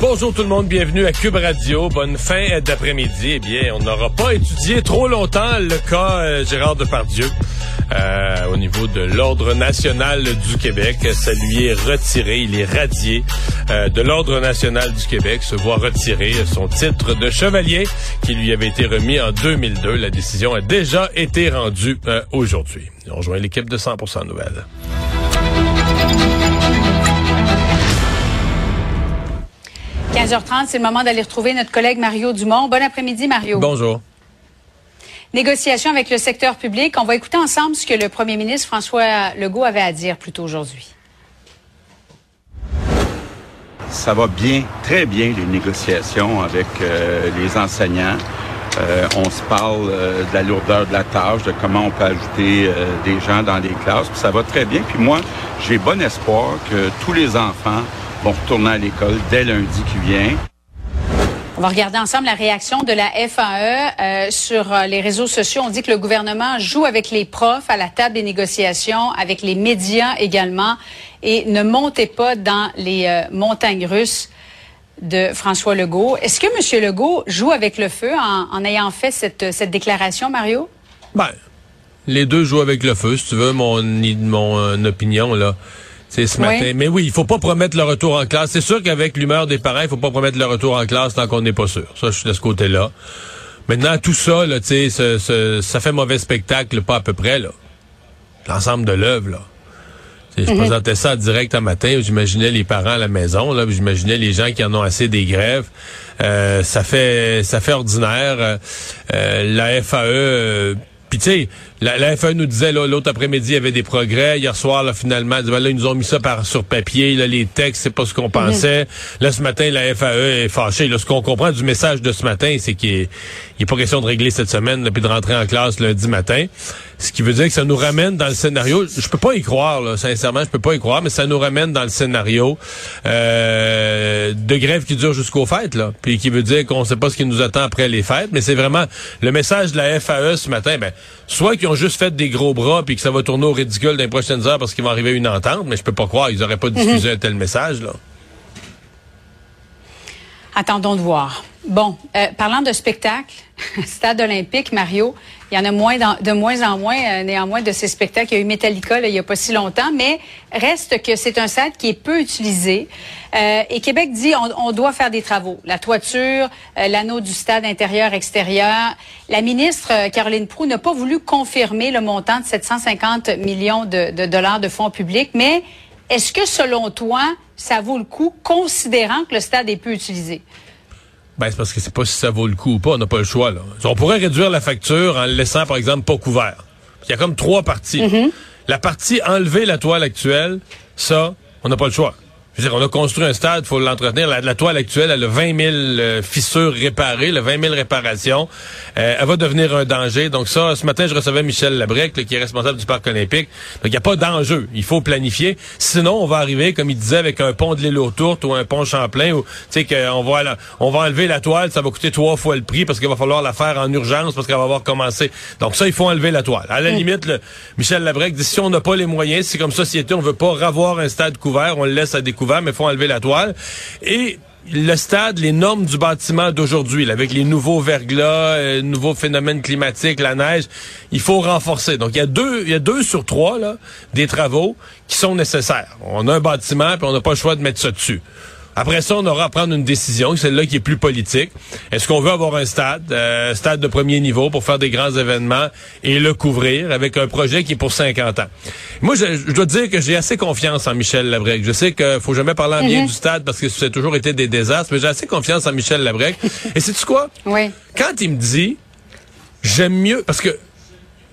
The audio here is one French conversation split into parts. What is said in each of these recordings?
Bonjour tout le monde, bienvenue à Cube Radio. Bonne fin d'après-midi. Eh bien, on n'aura pas étudié trop longtemps le cas euh, Gérard Depardieu euh, au niveau de l'Ordre national du Québec. Ça lui est retiré, il est radié euh, de l'Ordre national du Québec, se voit retirer son titre de chevalier qui lui avait été remis en 2002. La décision a déjà été rendue euh, aujourd'hui. On rejoint l'équipe de 100% Nouvelles. 15h30, c'est le moment d'aller retrouver notre collègue Mario Dumont. Bon après-midi, Mario. Bonjour. Négociation avec le secteur public. On va écouter ensemble ce que le premier ministre François Legault avait à dire plus tôt aujourd'hui. Ça va bien, très bien, les négociations avec euh, les enseignants. Euh, on se parle euh, de la lourdeur de la tâche, de comment on peut ajouter euh, des gens dans les classes. Puis ça va très bien. Puis moi, j'ai bon espoir que tous les enfants vont retourner à l'école dès lundi qui vient. On va regarder ensemble la réaction de la FAE euh, sur euh, les réseaux sociaux. On dit que le gouvernement joue avec les profs à la table des négociations, avec les médias également, et ne montez pas dans les euh, montagnes russes de François Legault. Est-ce que M. Legault joue avec le feu en, en ayant fait cette, cette déclaration, Mario? Ben, les deux jouent avec le feu, si tu veux, mon, mon opinion, là. C'est ce matin. Oui. Mais oui, il faut pas promettre le retour en classe. C'est sûr qu'avec l'humeur des parents, il faut pas promettre le retour en classe tant qu'on n'est pas sûr. Ça, je suis de ce côté-là. Maintenant, tout ça, là, tu sais, ce- ce- ça fait mauvais spectacle, pas à peu près, là. L'ensemble de l'œuvre, là. Je présentais ça en direct un matin j'imaginais les parents à la maison, là, j'imaginais les gens qui en ont assez des grèves. Euh, ça fait ça fait ordinaire. Euh, la FAE euh, puis tu sais, la, la FAE nous disait l'autre après-midi, il y avait des progrès. Hier soir, là, finalement, ben là, ils nous ont mis ça par sur papier. Là, les textes, c'est pas ce qu'on pensait. Là, ce matin, la FAE est fâchée. Là, ce qu'on comprend du message de ce matin, c'est qu'il est, il est pas question de régler cette semaine, là, puis de rentrer en classe lundi matin. Ce qui veut dire que ça nous ramène dans le scénario. Je peux pas y croire, là, sincèrement, je peux pas y croire, mais ça nous ramène dans le scénario euh, de grève qui dure jusqu'aux fêtes, là. Puis qui veut dire qu'on sait pas ce qui nous attend après les fêtes. Mais c'est vraiment le message de la FAE ce matin. Ben, soit qu'ils ont juste fait des gros bras puis que ça va tourner au ridicule dans les prochaines heures parce qu'il va arriver une entente, mais je peux pas croire, ils auraient pas diffusé un tel message, là. Attendons de voir. Bon, euh, parlant de spectacle, Stade olympique, Mario, il y en a moins de moins en moins, euh, néanmoins, de ces spectacles. Il y a eu Metallica il n'y a pas si longtemps, mais reste que c'est un stade qui est peu utilisé. Euh, et Québec dit on, doit faire des travaux. La toiture, euh, l'anneau du stade intérieur-extérieur. La ministre Caroline Proux n'a pas voulu confirmer le montant de 750 millions de, de dollars de fonds publics, mais est-ce que, selon toi, ça vaut le coup, considérant que le stade est peu utilisé? Ben, c'est parce que c'est pas si ça vaut le coup ou pas, on n'a pas le choix, là. On pourrait réduire la facture en le laissant, par exemple, pas couvert. Il y a comme trois parties. La partie enlever la toile actuelle, ça, on n'a pas le choix. Je veux dire, on a construit un stade, faut l'entretenir. La, la toile actuelle, elle a 20 000 euh, fissures réparées, le 20 000 réparations. Euh, elle va devenir un danger. Donc ça, ce matin, je recevais Michel Labrec, là, qui est responsable du parc olympique. Donc il n'y a pas d'enjeu. Il faut planifier. Sinon, on va arriver, comme il disait, avec un pont de l'île aux Tourtes ou un pont Champlain, où tu sais qu'on va, on va enlever la toile, ça va coûter trois fois le prix parce qu'il va falloir la faire en urgence parce qu'elle va avoir commencé. Donc ça, il faut enlever la toile. À la limite, le- Michel Labrec dit si on n'a pas les moyens, si comme société on veut pas revoir un stade couvert, on le laisse à découvert, mais il faut enlever la toile. Et le stade, les normes du bâtiment d'aujourd'hui, avec les nouveaux verglas, euh, nouveaux phénomènes climatiques, la neige, il faut renforcer. Donc il y a deux, il y a deux sur trois là, des travaux qui sont nécessaires. On a un bâtiment puis on n'a pas le choix de mettre ça dessus. Après ça, on aura à prendre une décision, celle-là qui est plus politique. Est-ce qu'on veut avoir un stade, euh, stade de premier niveau pour faire des grands événements et le couvrir avec un projet qui est pour 50 ans? Moi, je, je dois dire que j'ai assez confiance en Michel Labrec. Je sais qu'il faut jamais parler en bien du stade parce que ça a toujours été des désastres, mais j'ai assez confiance en Michel Labrec. et sais-tu quoi? Oui. Quand il me dit, j'aime mieux, parce que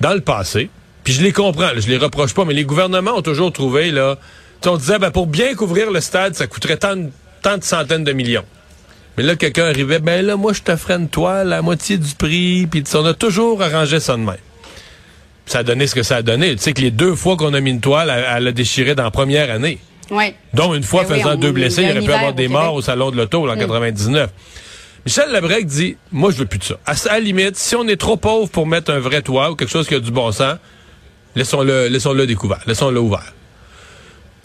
dans le passé, puis je les comprends, là, je les reproche pas, mais les gouvernements ont toujours trouvé, là, on disait, ben, pour bien couvrir le stade, ça coûterait tant, de- tant de centaines de millions. Mais là, quelqu'un arrivait, ben là, moi, je te ferais une toile à moitié du prix, puis on a toujours arrangé ça de même. Ça a donné ce que ça a donné. Tu sais que les deux fois qu'on a mis une toile, elle, a déchiré dans la première année. Oui. Dont une fois ben faisant deux blessés, il aurait pu avoir des morts au Salon de l'Auto en 99. Mm. Michel Labrec dit, moi, je veux plus de ça. À la limite, si on est trop pauvre pour mettre un vrai toit ou quelque chose qui a du bon sens, laissons-le, laissons-le découvert, laissons-le ouvert.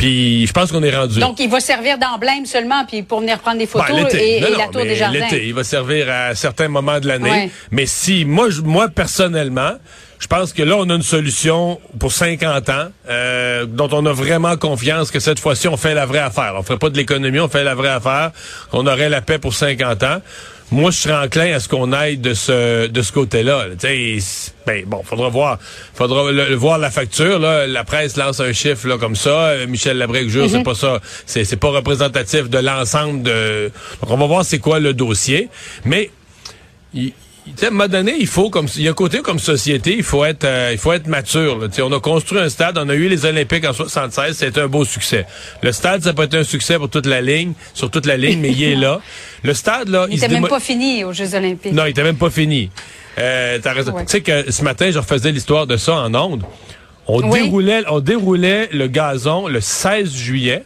Puis je pense qu'on est rendu. Donc il va servir d'emblème seulement puis pour venir prendre des ben, photos et, la tour des jardins. L'été, il va servir à certains moments de l'année. Mais si moi, moi personnellement, je pense que là, on a une solution pour 50 ans euh, dont on a vraiment confiance que cette fois-ci, on fait la vraie affaire. On ferait pas de l'économie, on fait la vraie affaire, qu'on aurait la paix pour 50 ans. Moi, je serais enclin à ce qu'on aille de ce de ce côté-là. Ben bon, faudra voir, faudra voir la facture. Là. La presse lance un chiffre là comme ça. Michel Labrec jure, c'est mm-hmm. pas ça, c'est c'est pas représentatif de l'ensemble de. Donc on va voir c'est quoi le dossier, mais à un moment donné, il faut comme il y a un côté comme société, il faut être euh, il faut être mature. Là. On a construit un stade, on a eu les Olympiques en 76, c'est un beau succès. Le stade, ça peut être un succès pour toute la ligne, sur toute la ligne, mais il est là. Le stade là, il, il même pas fini aux Jeux Olympiques. Non, il était même pas fini. Euh, t'as raison. Tu sais que ce matin, je refaisais l'histoire de ça en ondes. On déroulait on déroulait le gazon le 16 juillet.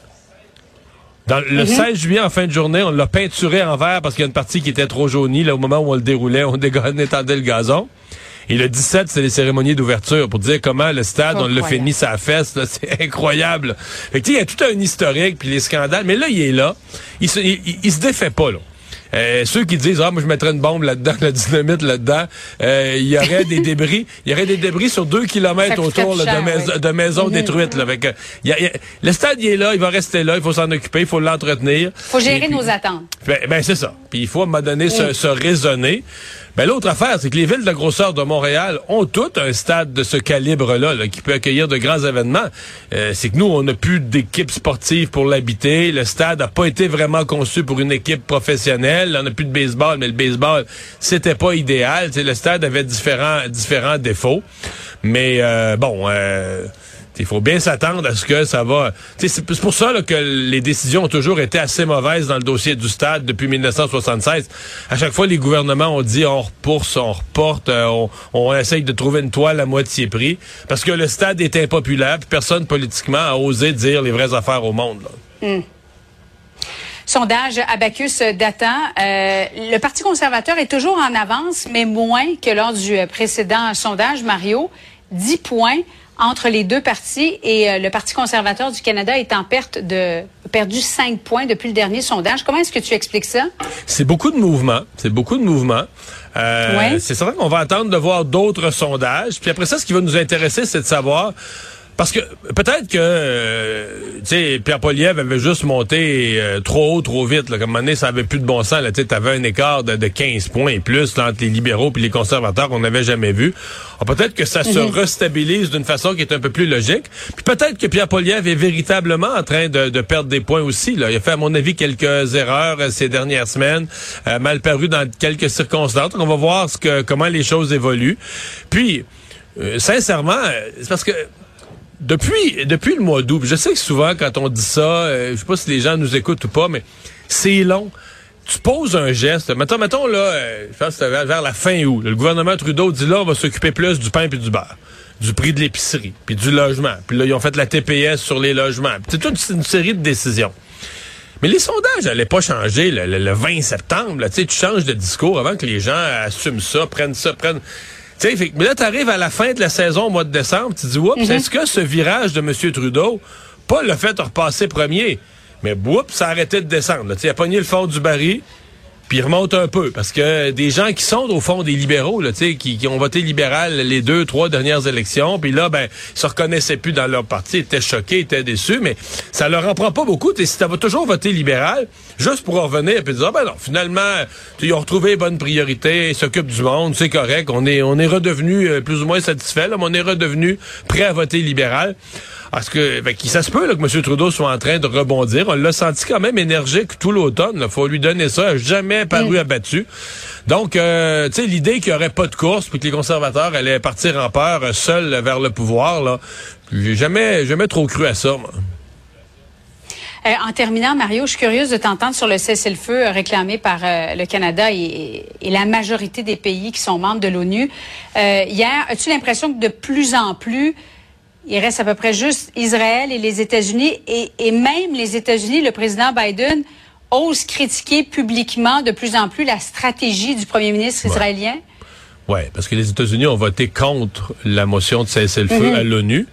Dans le 16 mhm. juillet, en fin de journée, on l'a peinturé en vert parce qu'il y a une partie qui était trop jaunie. Là, au moment où on le déroulait, on, étendait le gazon. Et le 17, c'est les cérémonies d'ouverture pour dire comment le stade, on l'a fait mis sa fesse. C'est incroyable. Fait il y a tout un historique, puis les scandales. Mais là, il est là. Il se, il se défait pas, là. Euh, ceux qui disent ah moi je mettrais une bombe là-dedans, la dynamite là-dedans, euh, il y aurait des débris, il y aurait des débris sur deux kilomètres autour de, maisons détruites. Là, avec, le stade il est là, il va rester là, il faut s'en occuper, il faut l'entretenir. Il faut gérer nos attentes. Ben, ben, c'est ça. Puis il faut à un moment donné se, se raisonner. Ben, l'autre affaire, c'est que les villes de grosseur de Montréal ont toutes un stade de ce calibre-là qui peut accueillir de grands événements. Euh, c'est que nous, on n'a plus d'équipe sportive pour l'habiter. Le stade n'a pas été vraiment conçu pour une équipe professionnelle. On n'a plus de baseball, mais le baseball, c'était pas idéal. le stade avait différents, défauts. Mais euh, bon... Euh, il faut bien s'attendre à ce que ça va. C'est pour ça que les décisions ont toujours été assez mauvaises dans le dossier du stade depuis 1976. À chaque fois, les gouvernements ont dit on repousse, on reporte, euh, on, essaye de trouver une toile à moitié prix parce que le stade est impopulaire, personne politiquement a osé dire les vraies affaires au monde. Hmm. Sondage Abacus datant. Euh, le Parti conservateur est toujours en avance, mais moins que lors du précédent sondage, Mario. 10 points entre les deux partis et euh, le Parti conservateur du Canada est en perte de perdu 5 points depuis le dernier sondage. Comment est-ce que tu expliques ça? C'est beaucoup de mouvements. C'est beaucoup de mouvements. Euh, C'est certain qu'on va attendre de voir d'autres sondages. Puis après ça, ce qui va nous intéresser, c'est de savoir parce que peut-être que euh, tu sais Pierre Poliev avait juste monté euh, trop haut, trop vite. Là. Comme un moment donné, ça avait plus de bon sens. Tu avais un écart de, 15 points et plus entre les libéraux et les conservateurs qu'on n'avait jamais vu. Peut-être que ça se mhm. restabilise d'une façon qui est un peu plus logique. Puis peut-être que Pierre Poliev est véritablement en train de, perdre des points aussi. Là. Il a fait, à mon avis, quelques erreurs euh, ces dernières semaines, mal paru dans quelques circonstances. Donc, on va voir ce que, comment les choses évoluent. Puis, sincèrement, c'est parce que depuis, depuis le mois d'août, je sais que souvent quand on dit ça, euh, je sais pas si les gens nous écoutent ou pas, mais c'est long. Tu poses un geste. Mettons, mettons là, euh, je pense que vers, vers la fin août, le gouvernement Trudeau dit là, on va s'occuper plus du pain et du beurre du prix de l'épicerie, puis du logement. Puis là, ils ont fait la TPS sur les logements. C'est toute une série de décisions. Mais les sondages n'allaient pas changer le, 20 septembre. Tu changes de discours avant que les gens assument ça, prennent ça, prennent... Tu sais, mais là, tu arrives à la fin de la saison au mois de décembre, tu dis, oups, mhm. est-ce que ce virage de M. Trudeau, pas le fait de repasser premier, mais oups, ça a arrêté de descendre. Tu a pogné le fond du baril, puis remonte un peu. Parce que des gens qui sont au fond des libéraux, là, qui, qui ont voté libéral les deux, trois dernières élections, puis là, ben, ils se reconnaissaient plus dans leur parti, étaient choqués, étaient déçus, mais ça leur en prend pas beaucoup. T'sais, si t'avais toujours voté libéral, juste pour revenir et dire, ah, ben non, finalement, ils ont retrouvé bonne priorité, ils s'occupent du monde, c'est correct, on est, on est redevenu euh, plus ou moins satisfait, là, mais on est redevenu prêt à voter libéral. Parce que ben, ça se peut là, que M. Trudeau soit en train de rebondir. On l'a senti quand même énergique tout l'automne. Faut lui donner ça. Jamais paru mm. abattu. Donc, euh, tu sais, l'idée qu'il n'y aurait pas de course puis que les conservateurs allaient partir en peur euh, seuls vers le pouvoir, là, j'ai jamais, jamais trop cru à ça. Moi. Euh, en terminant, Mario, je suis curieuse de t'entendre sur le cessez-le-feu réclamé par euh, le Canada et, la majorité des pays qui sont membres de l'ONU. Euh, hier, as-tu l'impression que de plus en plus, il reste à peu près juste Israël et les États-Unis, et, et même les États-Unis, le président Biden ose critiquer publiquement de plus en plus la stratégie du premier ministre israélien? Oui, parce que les États-Unis ont voté contre la motion de cessez-le-feu mhm. à l'ONU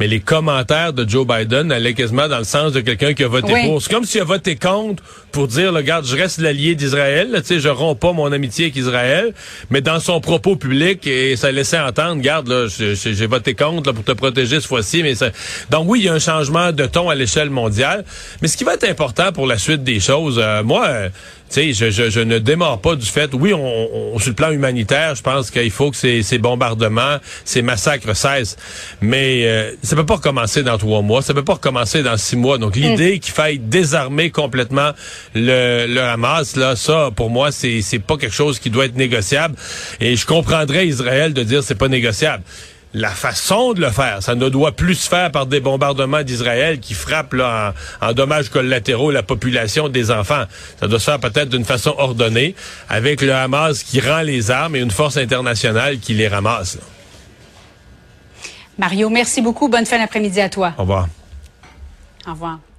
mais les commentaires de Joe Biden allaient quasiment dans le sens de quelqu'un qui a voté pour. C'est comme s'il a voté contre pour dire, regarde, je reste l'allié d'Israël, tu sais, je romps pas mon amitié avec Israël, mais dans son propos public, et ça laissait entendre, regarde, là, j'ai voté contre pour te protéger cette fois-ci, mais ça... Donc oui, il y a un changement de ton à l'échelle mondiale, mais ce qui va être important pour la suite des choses, euh, moi, euh, sais, je, je, ne démarre pas du fait, oui, on, sur le plan humanitaire, je pense qu'il faut que ces, ces, bombardements, ces massacres cessent, mais euh, ça peut pas recommencer dans trois mois, ça peut pas recommencer dans six mois. Donc l'idée mm. qu'il faille désarmer complètement le, le Hamas, là, ça, pour moi, c'est c'est pas quelque chose qui doit être négociable. Et je comprendrais Israël de dire c'est pas négociable la façon de le faire. Ça ne doit plus se faire par des bombardements d'Israël qui frappent là, en, dommages collatéraux la population des enfants. Ça doit se faire peut-être d'une façon ordonnée, avec le Hamas qui rend les armes et une force internationale qui les ramasse. Mario, merci beaucoup. Bonne fin d'après-midi à toi. Au revoir. Au revoir.